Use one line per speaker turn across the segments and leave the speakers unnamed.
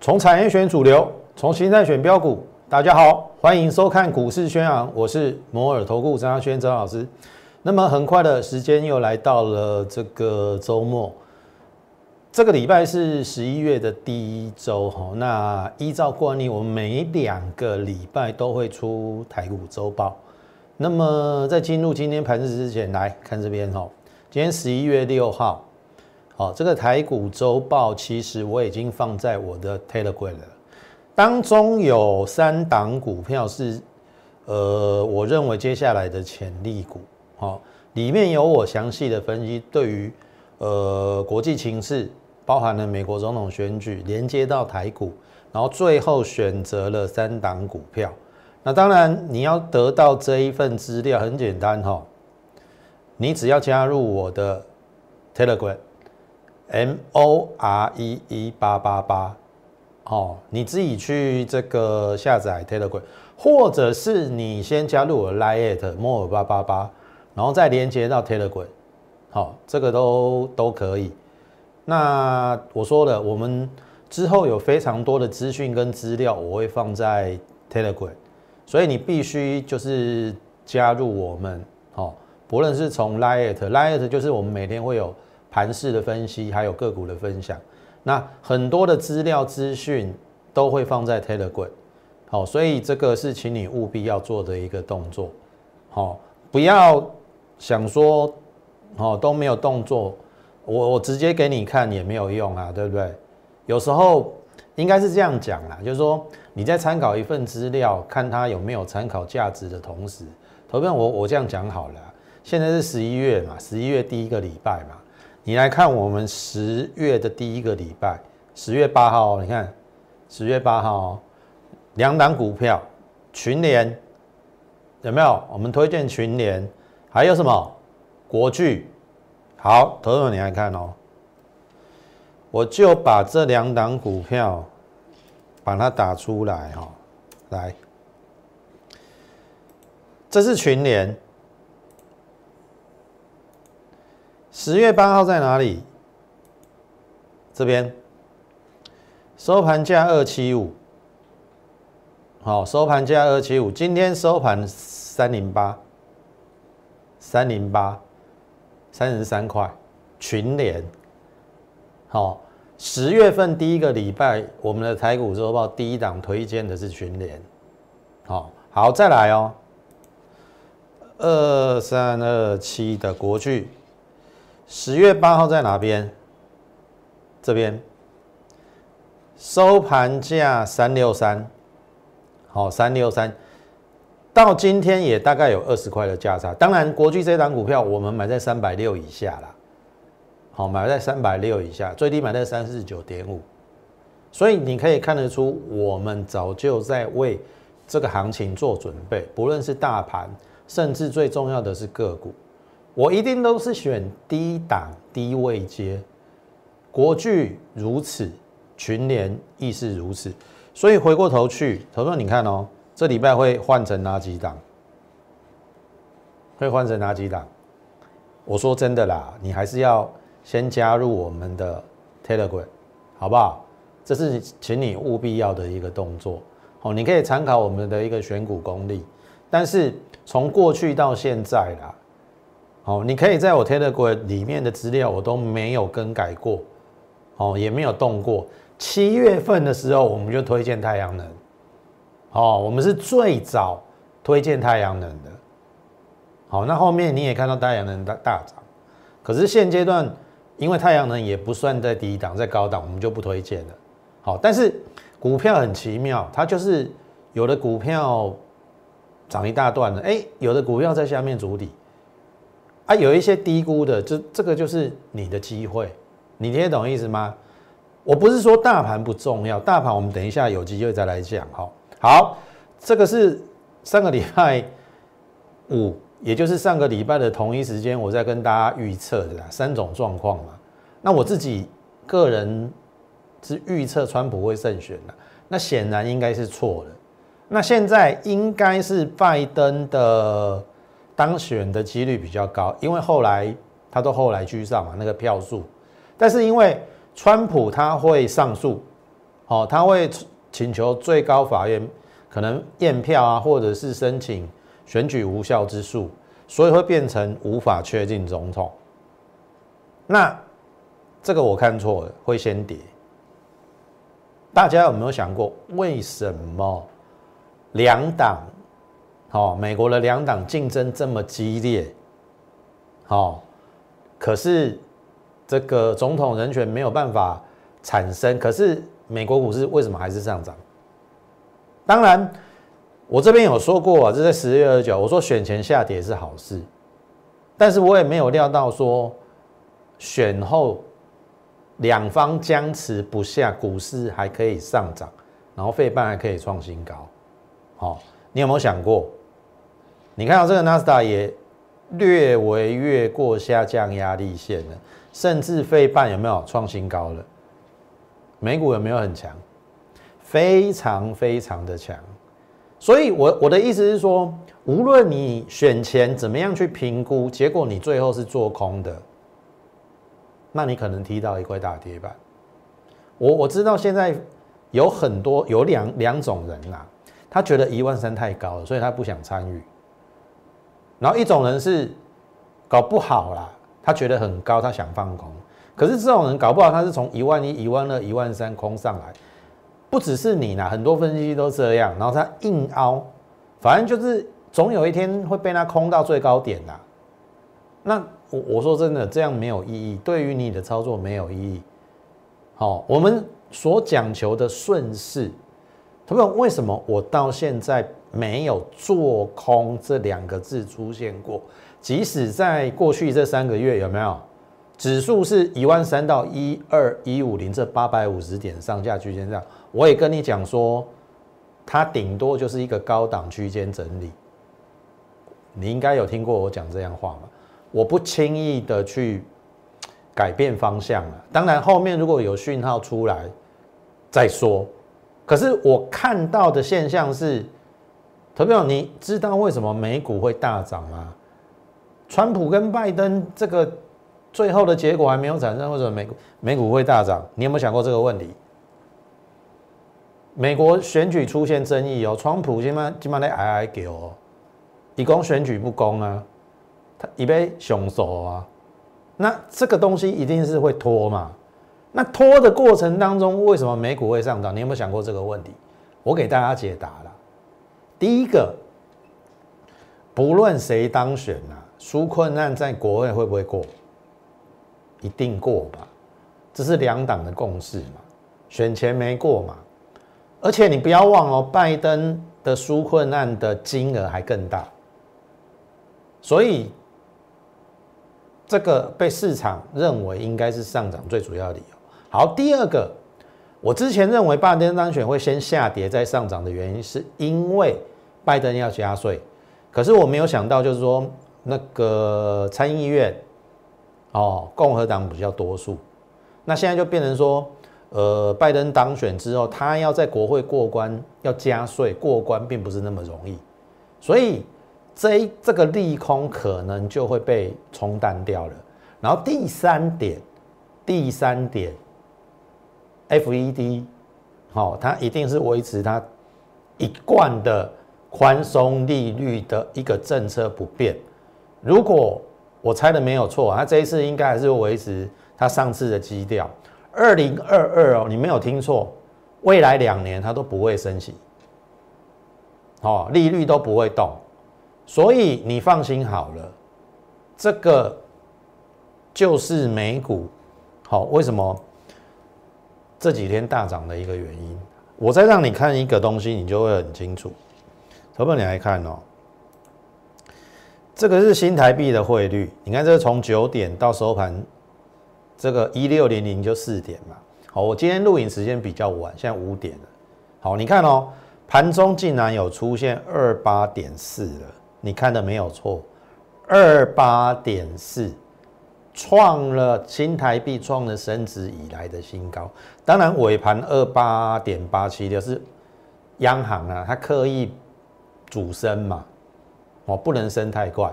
从产业选主流，从形态选标股。大家好，欢迎收看股市宣扬，我是摩尔投顾张亚轩张老师。那么很快的时间又来到了这个周末，这个礼拜是十一月的第一周哈。那依照惯例，我们每两个礼拜都会出台股周报。那么在进入今天盘市之前，来看这边哈。今天十一月六号。好，这个台股周报其实我已经放在我的 Telegram 了，当中有三档股票是，呃，我认为接下来的潜力股，好，里面有我详细的分析，对于呃国际情势，包含了美国总统选举，连接到台股，然后最后选择了三档股票。那当然你要得到这一份资料很简单哈，你只要加入我的 Telegram。M O R E E 八八八，哦，你自己去这个下载 Telegram，或者是你先加入我 Line more 八八八，然后再连接到 Telegram，好，这个都都可以。那我说了，我们之后有非常多的资讯跟资料，我会放在 Telegram，所以你必须就是加入我们，好，不论是从 Line，Line 就是我们每天会有。盘势的分析，还有个股的分享，那很多的资料资讯都会放在 Telegram，好，所以这个是请你务必要做的一个动作，好，不要想说，哦都没有动作，我我直接给你看也没有用啊，对不对？有时候应该是这样讲啦，就是说你在参考一份资料，看它有没有参考价值的同时，投票我我这样讲好了，现在是十一月嘛，十一月第一个礼拜嘛。你来看我们十月的第一个礼拜，十月八号，你看十月八号两档股票群联有没有？我们推荐群联，还有什么国巨？好，投资你来看哦，我就把这两档股票把它打出来哈，来，这是群联。十月八号在哪里？这边。收盘价二七五，好，收盘价二七五，今天收盘三零八，三零八，三十三块，群联，好，十月份第一个礼拜，我们的台股周报第一档推荐的是群联，好，好，再来哦，二三二七的国巨。十月八号在哪边？这边收盘价三六三，好三六三，到今天也大概有二十块的价差。当然，国巨这档股票我们买在三百六以下啦，好买在三百六以下，最低买在三四九点五。所以你可以看得出，我们早就在为这个行情做准备，不论是大盘，甚至最重要的是个股。我一定都是选低档低位接，国巨如此，群联亦是如此，所以回过头去，投资你看哦，这礼拜会换成哪几档？会换成哪几档？我说真的啦，你还是要先加入我们的 Telegram，好不好？这是请你务必要的一个动作。哦，你可以参考我们的一个选股功力，但是从过去到现在啦。好，你可以在我 Telegram 里面的资料我都没有更改过，哦，也没有动过。七月份的时候我们就推荐太阳能，哦，我们是最早推荐太阳能的。好，那后面你也看到太阳能大大涨，可是现阶段因为太阳能也不算在低档，在高档，我们就不推荐了。好，但是股票很奇妙，它就是有的股票涨一大段了，哎，有的股票在下面筑底。啊，有一些低估的，这这个就是你的机会，你听得懂意思吗？我不是说大盘不重要，大盘我们等一下有机会再来讲。哈，好，这个是上个礼拜五，也就是上个礼拜的同一时间，我在跟大家预测的三种状况嘛。那我自己个人是预测川普会胜选的，那显然应该是错的。那现在应该是拜登的当选的几率比较高，因为后来他都后来居上嘛，那个票数。但是因为川普他会上诉，哦，他会请求最高法院可能验票啊，或者是申请选举无效之诉，所以会变成无法确定总统。那这个我看错了，会先跌。大家有没有想过，为什么两党，好，美国的两党竞争这么激烈，好，可是这个总统人选没有办法产生，可是美国股市为什么还是上涨？当然，我这边有说过啊，这在十月二十九，我说选前下跌是好事，但是我也没有料到说选后。两方僵持不下，股市还可以上涨，然后费半还可以创新高。好，你有没有想过？你看到这个纳斯达也略微越过下降压力线了，甚至费半有没有创新高了？美股有没有很强？非常非常的强。所以，我我的意思是说，无论你选前怎么样去评估，结果你最后是做空的。那你可能踢到一块大跌板。我我知道现在有很多有两两种人啦，他觉得一万三太高了，所以他不想参与。然后一种人是搞不好啦，他觉得很高，他想放空。可是这种人搞不好他是从一万一、一万二、一万三空上来，不只是你啦，很多分析都这样。然后他硬凹，反正就是总有一天会被他空到最高点啦。那我我说真的，这样没有意义，对于你的操作没有意义。好，我们所讲求的顺势，同学们，为什么我到现在没有做空这两个字出现过？即使在过去这三个月，有没有指数是一万三到一二一五零这八百五十点上下区间上，我也跟你讲说，它顶多就是一个高档区间整理。你应该有听过我讲这样话吗？我不轻易的去改变方向了，当然后面如果有讯号出来再说。可是我看到的现象是，投票，你知道为什么美股会大涨吗？川普跟拜登这个最后的结果还没有产生，为什么美股美股会大涨？你有没有想过这个问题？美国选举出现争议哦，川普今晚今晚在挨挨给哦，以公选举不公啊。一杯熊手啊，那这个东西一定是会拖嘛？那拖的过程当中，为什么美股会上涨？你有没有想过这个问题？我给大家解答了。第一个，不论谁当选啊，纾困难在国会会不会过？一定过吧？这是两党的共识嘛？选前没过嘛？而且你不要忘哦，拜登的纾困难的金额还更大，所以。这个被市场认为应该是上涨最主要理由。好，第二个，我之前认为拜登当选会先下跌再上涨的原因，是因为拜登要加税。可是我没有想到，就是说那个参议院哦，共和党比较多数，那现在就变成说，呃，拜登当选之后，他要在国会过关要加税，过关并不是那么容易，所以。这这个利空可能就会被冲淡掉了。然后第三点，第三点，FED，好，它一定是维持它一贯的宽松利率的一个政策不变。如果我猜的没有错，它这一次应该还是维持它上次的基调。二零二二哦，你没有听错，未来两年它都不会升息，哦，利率都不会动。所以你放心好了，这个就是美股好为什么这几天大涨的一个原因。我再让你看一个东西，你就会很清楚。投本你来看哦，这个是新台币的汇率。你看，这是从九点到收盘，这个一六零零就四点嘛。好，我今天录影时间比较晚，现在五点了。好，你看哦，盘中竟然有出现二八点四了。你看的没有错，二八点四创了新台币创了升值以来的新高。当然尾盘二八点八七六是央行啊，它刻意主升嘛，哦，不能升太快。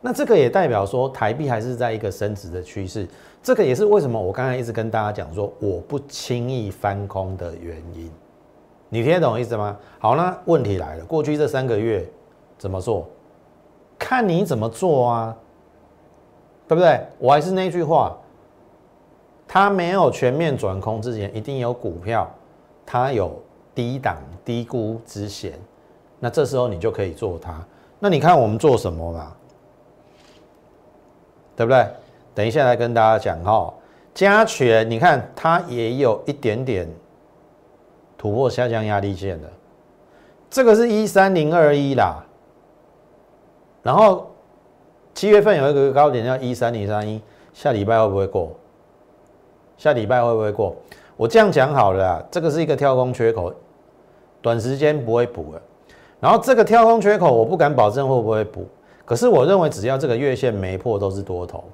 那这个也代表说台币还是在一个升值的趋势。这个也是为什么我刚才一直跟大家讲说我不轻易翻空的原因。你听得懂意思吗？好，那问题来了，过去这三个月怎么做？看你怎么做啊，对不对？我还是那句话，它没有全面转空之前，一定有股票，它有低档低估之嫌，那这时候你就可以做它。那你看我们做什么嘛？对不对？等一下来跟大家讲哈，加权，你看它也有一点点。突破下降压力线的，这个是一三零二一啦。然后七月份有一个高点叫一三零三一，下礼拜会不会过？下礼拜会不会过？我这样讲好了，这个是一个跳空缺口，短时间不会补了。然后这个跳空缺口，我不敢保证会不会补，可是我认为只要这个月线没破，都是多头。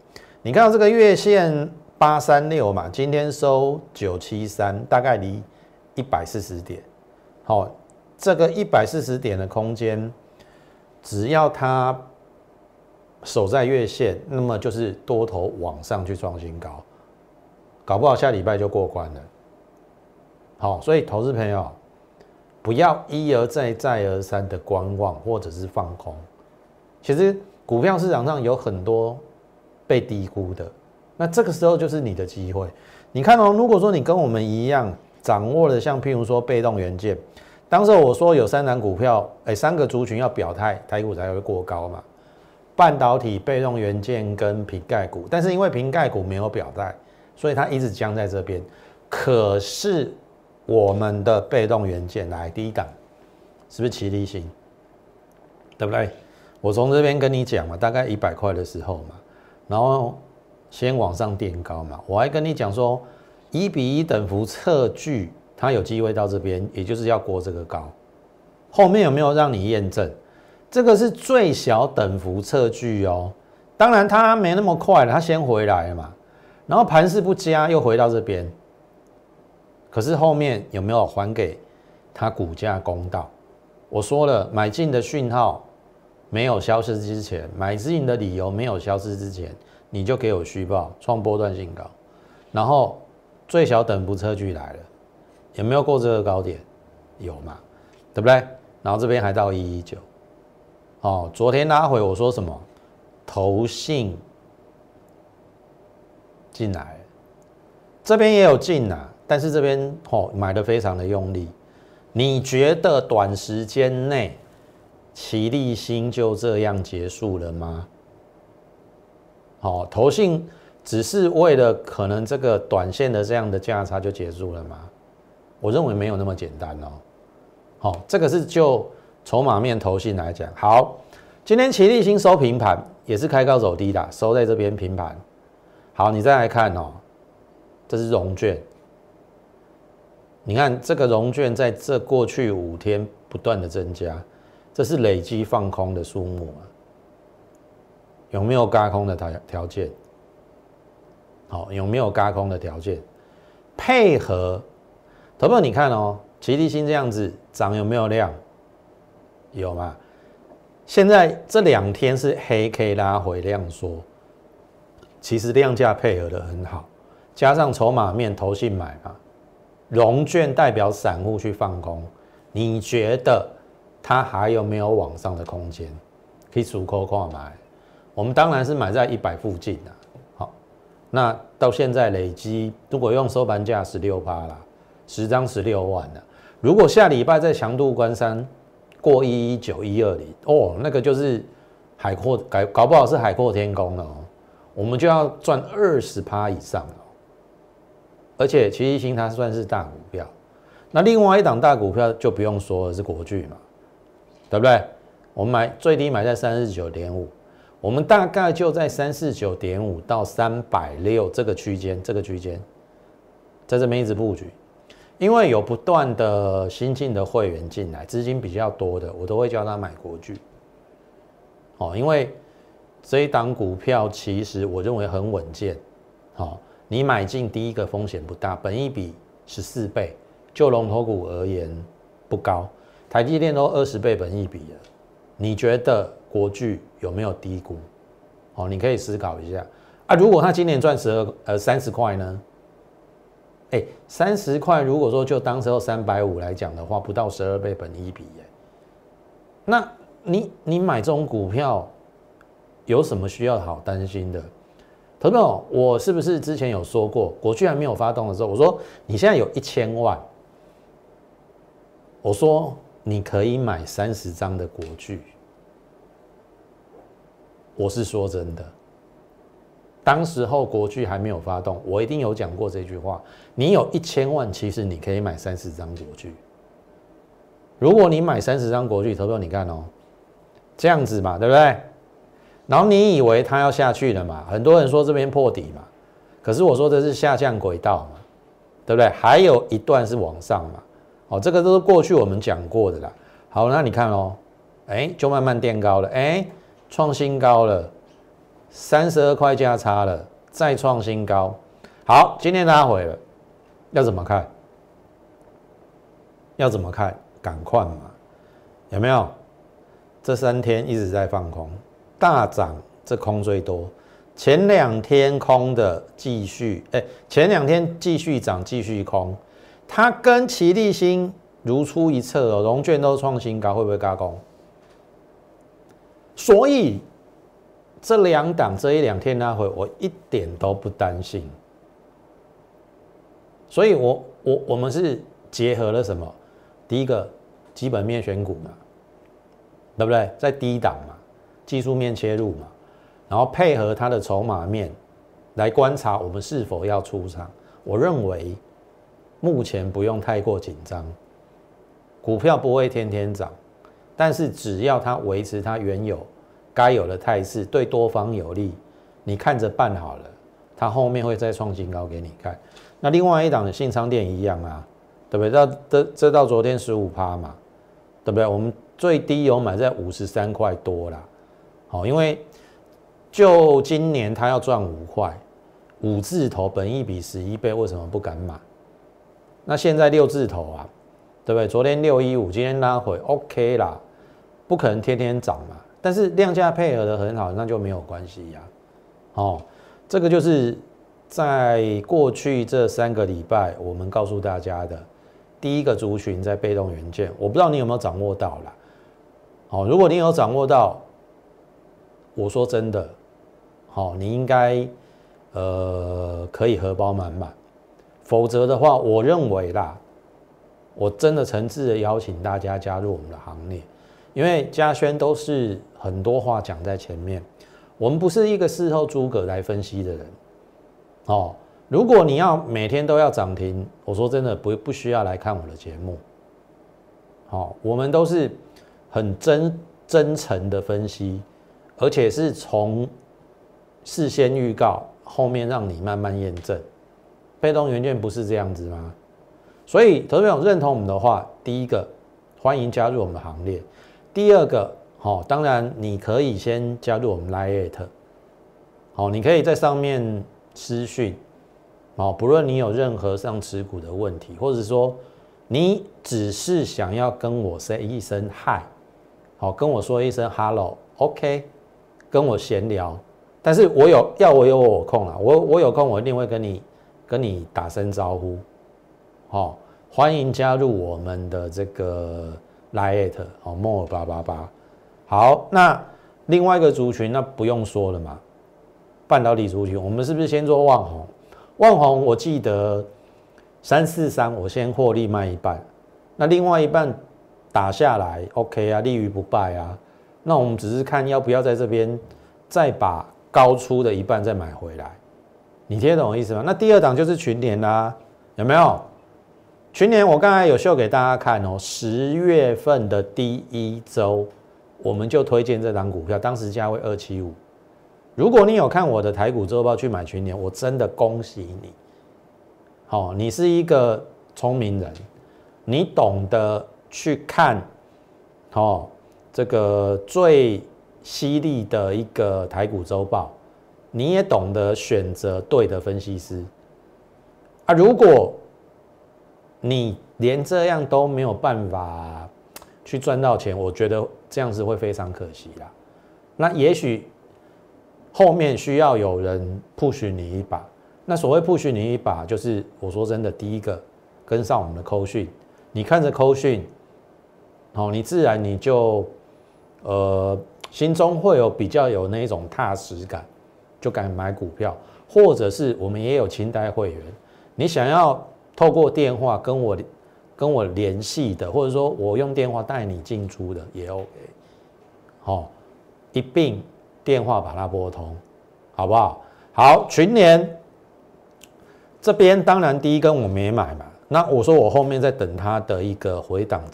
你看到这个月线八三六嘛，今天收九七三，大概离。一百四十点，好，这个一百四十点的空间，只要它守在月线，那么就是多头往上去创新高，搞不好下礼拜就过关了。好，所以投资朋友不要一而再再而三的观望或者是放空。其实股票市场上有很多被低估的，那这个时候就是你的机会。你看哦，如果说你跟我们一样。掌握了像譬如说被动元件，当时我说有三档股票，哎，三个族群要表态，台股才会过高嘛。半导体、被动元件跟瓶盖股，但是因为瓶盖股没有表态，所以它一直僵在这边。可是我们的被动元件来第一档，是不是齐力型？对不对？我从这边跟你讲嘛，大概一百块的时候嘛，然后先往上垫高嘛，我还跟你讲说。一比一等幅测距，它有机会到这边，也就是要过这个高。后面有没有让你验证？这个是最小等幅测距哦。当然它没那么快，它先回来了嘛。然后盘势不佳，又回到这边。可是后面有没有还给它股价公道？我说了，买进的讯号没有消失之前，买进的理由没有消失之前，你就给我虚报创波段性高，然后。最小等幅测距来了，有没有过这个高点？有嘛？对不对？然后这边还到一一九，哦，昨天拉回我说什么？投信进来，这边也有进啊，但是这边哦买的非常的用力。你觉得短时间内齐力新就这样结束了吗？好，投信。只是为了可能这个短线的这样的价差就结束了吗？我认为没有那么简单哦。好，这个是就筹码面投信来讲。好，今天齐力新收平盘，也是开高走低的，收在这边平盘。好，你再来看哦，这是融券。你看这个融券在这过去五天不断的增加，这是累积放空的数目啊。有没有轧空的条条件？好，有没有轧空的条件？配合，投票你看哦，齐力新这样子涨有没有量？有吗？现在这两天是黑 K 拉回量缩，其实量价配合的很好，加上筹码面投信买嘛，融券代表散户去放空，你觉得它还有没有往上的空间？可以足够购买，我们当然是买在一百附近的。好那到现在累积，如果用收盘价十六趴啦，十张十六万了。如果下礼拜在强度关山过一一九一二零哦，那个就是海阔搞搞不好是海阔天空了哦，我们就要赚二十趴以上了。而且齐一星它算是大股票，那另外一档大股票就不用说了，是国巨嘛，对不对？我们买最低买在三十九点五。我们大概就在三四九点五到三百六这个区间，这个区间在这边一直布局，因为有不断的新进的会员进来，资金比较多的，我都会叫他买国巨。哦，因为这一档股票其实我认为很稳健。好，你买进第一个风险不大，本一比十四倍，就龙头股而言不高。台积电都二十倍本益比了，你觉得国巨有没有低估？哦，你可以思考一下啊。如果他今年赚十二呃三十块呢？哎，三十块，如果说就当时候三百五来讲的话，不到十二倍本益比耶。那你你买这种股票有什么需要好担心的？投资友，我是不是之前有说过，国巨还没有发动的时候，我说你现在有一千万，我说。你可以买三十张的国剧，我是说真的。当时候国剧还没有发动，我一定有讲过这句话。你有一千万，其实你可以买三十张国剧。如果你买三十张国剧，投票你看哦，这样子嘛，对不对？然后你以为它要下去了嘛？很多人说这边破底嘛，可是我说这是下降轨道嘛，对不对？还有一段是往上嘛。哦，这个都是过去我们讲过的啦。好，那你看哦，哎，就慢慢垫高了，哎，创新高了，三十二块价差了，再创新高。好，今天拉回了，要怎么看？要怎么看？赶快嘛，有没有？这三天一直在放空，大涨这空最多，前两天空的继续，哎，前两天继续涨，继续空。它跟齐力新如出一辙哦，融券都创新高，会不会加工？所以这两档这一两天那会，我一点都不担心。所以我我我们是结合了什么？第一个基本面选股嘛，对不对？在低档嘛，技术面切入嘛，然后配合它的筹码面来观察我们是否要出场。我认为。目前不用太过紧张，股票不会天天涨，但是只要它维持它原有该有的态势，对多方有利，你看着办好了，它后面会再创新高给你看。那另外一档的信昌店一样啊，对不对？到这这到昨天十五趴嘛，对不对？我们最低有买在五十三块多啦，好，因为就今年它要赚五块，五字头本一比十一倍，为什么不敢买？那现在六字头啊，对不对？昨天六一五，今天拉回，OK 啦，不可能天天涨嘛。但是量价配合的很好，那就没有关系呀。哦，这个就是在过去这三个礼拜，我们告诉大家的第一个族群在被动元件，我不知道你有没有掌握到啦。哦，如果你有掌握到，我说真的，好，你应该呃可以荷包满满。否则的话，我认为啦，我真的诚挚的邀请大家加入我们的行列，因为嘉轩都是很多话讲在前面，我们不是一个事后诸葛来分析的人，哦，如果你要每天都要涨停，我说真的不不需要来看我的节目，好，我们都是很真真诚的分析，而且是从事先预告，后面让你慢慢验证。被动元件不是这样子吗？所以投资者认同我们的话，第一个欢迎加入我们的行列。第二个，好，当然你可以先加入我们 Lite，好，你可以在上面私讯，好，不论你有任何上持股的问题，或者说你只是想要跟我 say 一声 Hi，好，跟我说一声 Hello，OK，跟我闲聊。但是我有要我有我空啊，我我有空我一定会跟你。跟你打声招呼，好，欢迎加入我们的这个 Lite 哦，more 八八八。好，那另外一个族群，那不用说了嘛，半导体族群，我们是不是先做万红？万红，我记得三四三，我先获利卖一半，那另外一半打下来，OK 啊，立于不败啊。那我们只是看要不要在这边再把高出的一半再买回来。你听得懂我意思吗？那第二档就是群联啦，有没有？群联我刚才有秀给大家看哦，十月份的第一周，我们就推荐这档股票，当时价位二七五。如果你有看我的台股周报去买群联，我真的恭喜你。好，你是一个聪明人，你懂得去看，哦，这个最犀利的一个台股周报。你也懂得选择对的分析师啊！如果你连这样都没有办法去赚到钱，我觉得这样子会非常可惜啦。那也许后面需要有人 push 你一把。那所谓 push 你一把，就是我说真的，第一个跟上我们的扣讯，你看着扣讯，好，你自然你就呃心中会有比较有那一种踏实感，就敢买股票，或者是我们也有清代会员，你想要透过电话跟我跟我联系的，或者说我用电话带你进出的也 OK，好，一并电话把它拨通，好不好？好，群联。这边当然第一根我没买嘛，那我说我后面在等它的一个回档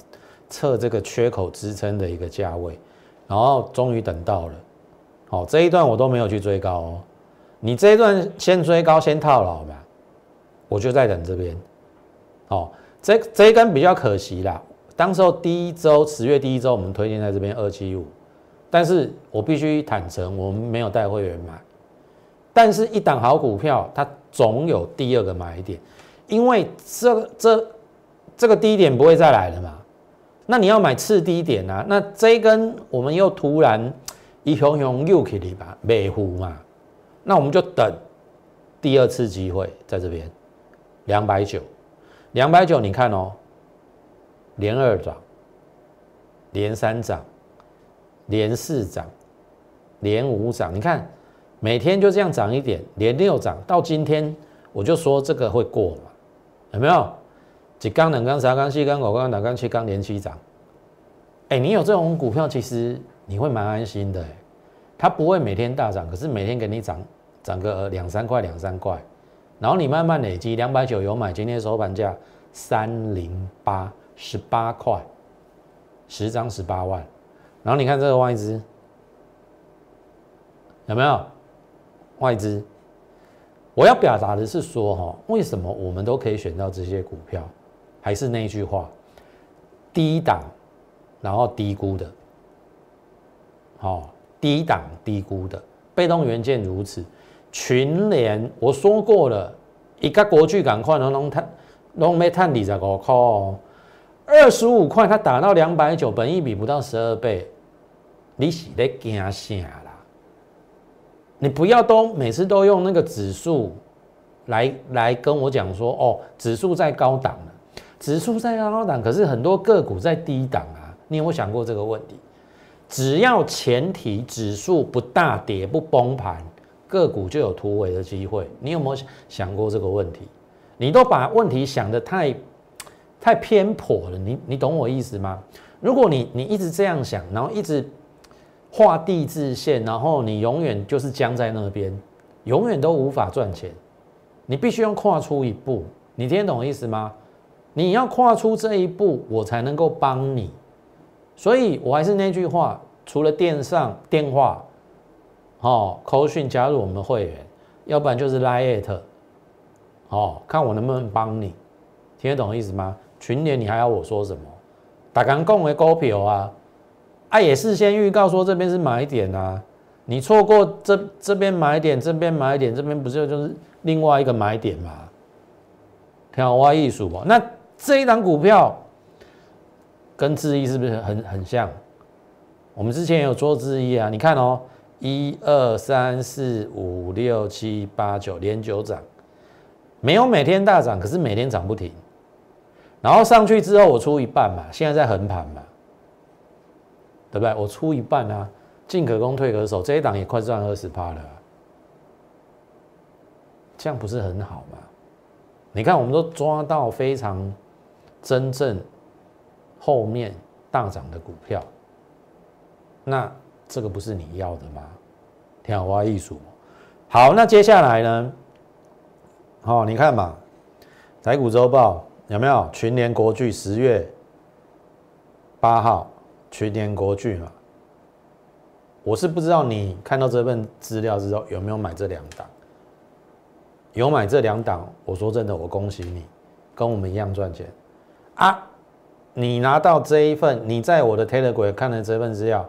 测这个缺口支撑的一个价位，然后终于等到了，好这一段我都没有去追高哦，你这一段先追高先套牢吧，我就在等这边，好这这一根比较可惜啦，当时候第一周十月第一周我们推荐在这边二七五，但是我必须坦诚我们没有带会员买。但是，一档好股票，它总有第二个买点，因为这这这个低点不会再来了嘛。那你要买次低点啊？那这一根我们又突然一熊熊又起来吧，美虎嘛。那我们就等第二次机会，在这边两百九，两百九，你看哦，连二涨，连三涨，连四涨，连五涨，你看。每天就这样涨一点，连六涨到今天，我就说这个会过嘛？有没有？几钢、两钢、三钢、四钢、五钢、六钢、七钢连七涨。哎，你有这种股票，其实你会蛮安心的。它不会每天大涨，可是每天给你涨涨个两三块、两三块，然后你慢慢累积，两百九有买，今天收盘价三零八，十八块，十张十八万。然后你看这个外资有没有？外资，我要表达的是说，哈，为什么我们都可以选到这些股票？还是那句话，低档，然后低估的，哦，低档低估的，被动元件如此，群联我说过了，一个国巨赶快能能探，能没探底在五块，二十五块它打到两百九，本一比不到十二倍，你是在惊啥啦？你不要都每次都用那个指数来来跟我讲说哦，指数在高档了，指数在高档，可是很多个股在低档啊。你有没有想过这个问题？只要前提指数不大跌不崩盘，个股就有突围的机会。你有没有想过这个问题？你都把问题想得太太偏颇了。你你懂我意思吗？如果你你一直这样想，然后一直。画地自限，然后你永远就是僵在那边，永远都无法赚钱。你必须要跨出一步，你听懂我意思吗？你要跨出这一步，我才能够帮你。所以我还是那句话，除了电上电话，哦，口讯加入我们的会员，要不然就是 Lite，哦，看我能不能帮你。听得懂意思吗？群联你还要我说什么？打刚共为股票啊。啊，也事先预告说这边是买点啊，你错过这这边买点，这边买点，这边不就就是另外一个买点吗？挑挖艺术嘛，那这一档股票跟智毅是不是很很像？我们之前有做智毅啊，你看哦，一二三四五六七八九连九涨，没有每天大涨，可是每天涨不停，然后上去之后我出一半嘛，现在在横盘嘛。对不对？我出一半啊，进可攻退可守，这一档也快赚二十趴了，这样不是很好吗？你看，我们都抓到非常真正后面大涨的股票，那这个不是你要的吗？天花艺术，好，那接下来呢？好，你看嘛，台股周报有没有群联国巨十月八号？全年国剧嘛，我是不知道你看到这份资料之后有没有买这两档，有买这两档，我说真的，我恭喜你，跟我们一样赚钱啊！你拿到这一份，你在我的 Telegram 看的这份资料，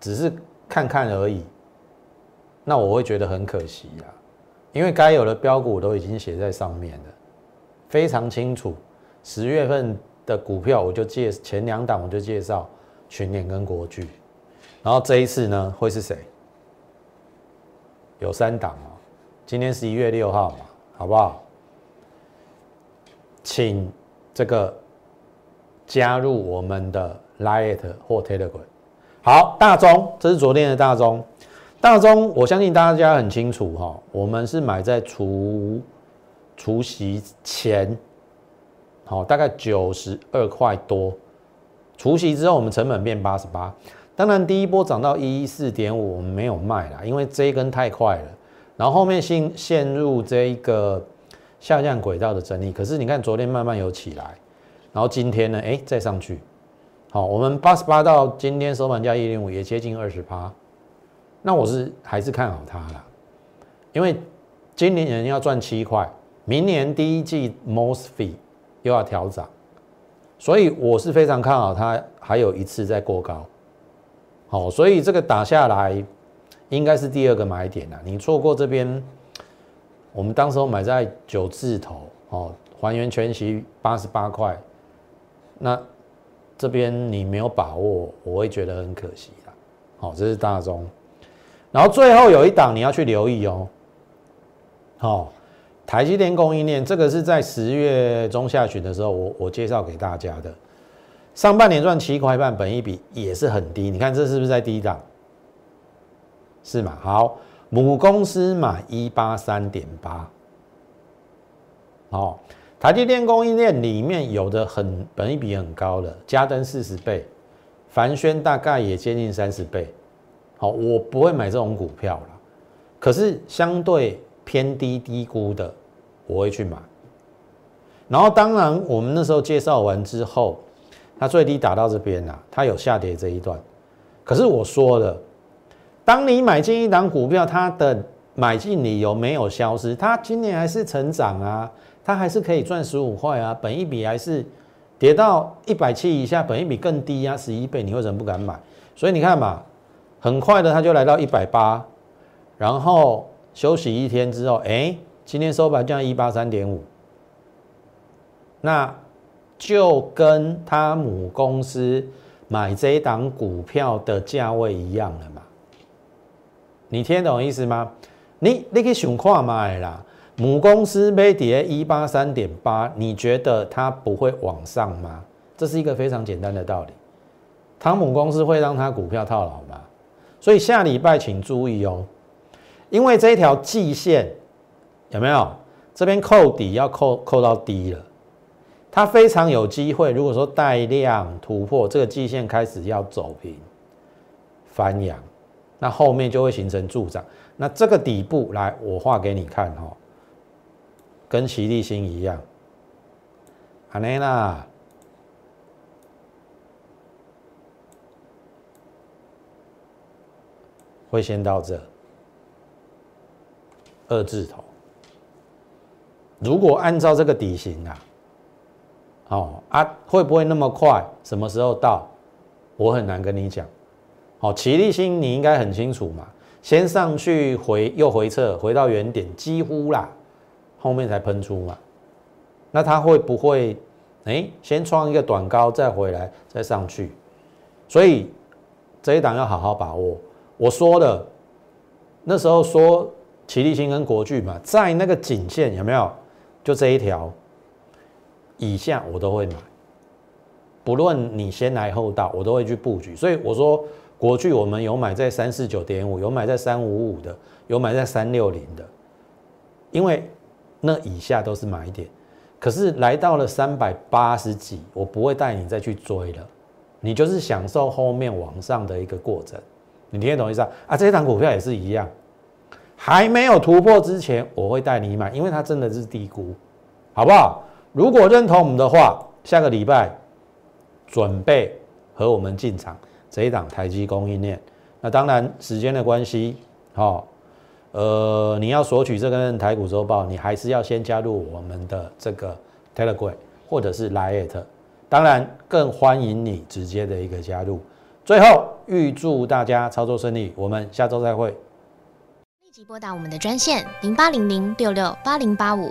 只是看看而已，那我会觉得很可惜呀，因为该有的标股都已经写在上面了，非常清楚，十月份。的股票，我就介前两档我就介绍群联跟国巨，然后这一次呢会是谁？有三档哦，今天十一月六号嘛，好不好？请这个加入我们的 Lite 或 Telegram。好，大中，这是昨天的大中，大中，我相信大家很清楚哈，我们是买在除除夕前，好，大概九十二块多，除夕之后我们成本变八十八，当然第一波涨到一一四点五，我们没有卖啦，因为这一根太快了，然后后面陷陷入这一个下降轨道的整理，可是你看昨天慢慢有起来，然后今天呢，哎，再上去。好，我们八十八到今天收盘价一零五，也接近二十趴。那我是还是看好它啦，因为今年人要赚七块，明年第一季 most fee 又要调涨，所以我是非常看好它，还有一次再过高。好，所以这个打下来应该是第二个买点啦。你错过这边，我们当时候买在九字头，哦，还原全息八十八块，那。这边你没有把握，我会觉得很可惜啦。好，这是大中，然后最后有一档你要去留意哦。好，台积电供应链这个是在十月中下旬的时候，我我介绍给大家的。上半年赚七块半，本一比也是很低。你看这是不是在低档？是吗？好，母公司买一八三点八。好。台积电供应链里面有的很本益比很高的，嘉登四十倍，凡轩大概也接近三十倍。好，我不会买这种股票了。可是相对偏低低估的，我会去买。然后当然我们那时候介绍完之后，它最低打到这边啦，它有下跌这一段。可是我说了，当你买进一档股票，它的买进理由没有消失，它今年还是成长啊。它还是可以赚十五块啊，本一比还是跌到一百七以下，本一比更低啊，十一倍，你为什么不敢买？所以你看嘛，很快的它就来到一百八，然后休息一天之后，哎，今天收盘降一八三点五，那就跟他母公司买这一档股票的价位一样了嘛？你听懂意思吗？你你可以想看买啦。母公司被跌一八三点八，你觉得它不会往上吗？这是一个非常简单的道理。汤姆公司会让它股票套牢吗？所以下礼拜请注意哦，因为这一条季线有没有这边扣底要扣扣到低了，它非常有机会。如果说带量突破这个季线开始要走平翻阳，那后面就会形成助涨。那这个底部来，我画给你看哈。跟齐力星一样，安内啦，会先到这二字头。如果按照这个底型啊，哦啊，会不会那么快？什么时候到？我很难跟你讲。好，齐力星你应该很清楚嘛，先上去回又回撤，回到原点，几乎啦。后面才喷出嘛，那它会不会哎先创一个短高再回来再上去？所以这一档要好好把握。我说的那时候说齐力新跟国巨嘛，在那个颈线有没有？就这一条以下我都会买，不论你先来后到，我都会去布局。所以我说国巨我们有买在三四九点五，有买在三五五的，有买在三六零的，因为。那以下都是买点，可是来到了三百八十几，我不会带你再去追了，你就是享受后面往上的一个过程，你听得懂意思啊？啊，这一档股票也是一样，还没有突破之前，我会带你买，因为它真的是低估，好不好？如果认同我们的话，下个礼拜准备和我们进场这一档台积供应链，那当然时间的关系，好。呃，你要索取这个台股周报，你还是要先加入我们的这个 Telegram 或者是 Lite，当然更欢迎你直接的一个加入。最后预祝大家操作顺利，我们下周再会。立即拨打我们的专线零八零零六六八零八五。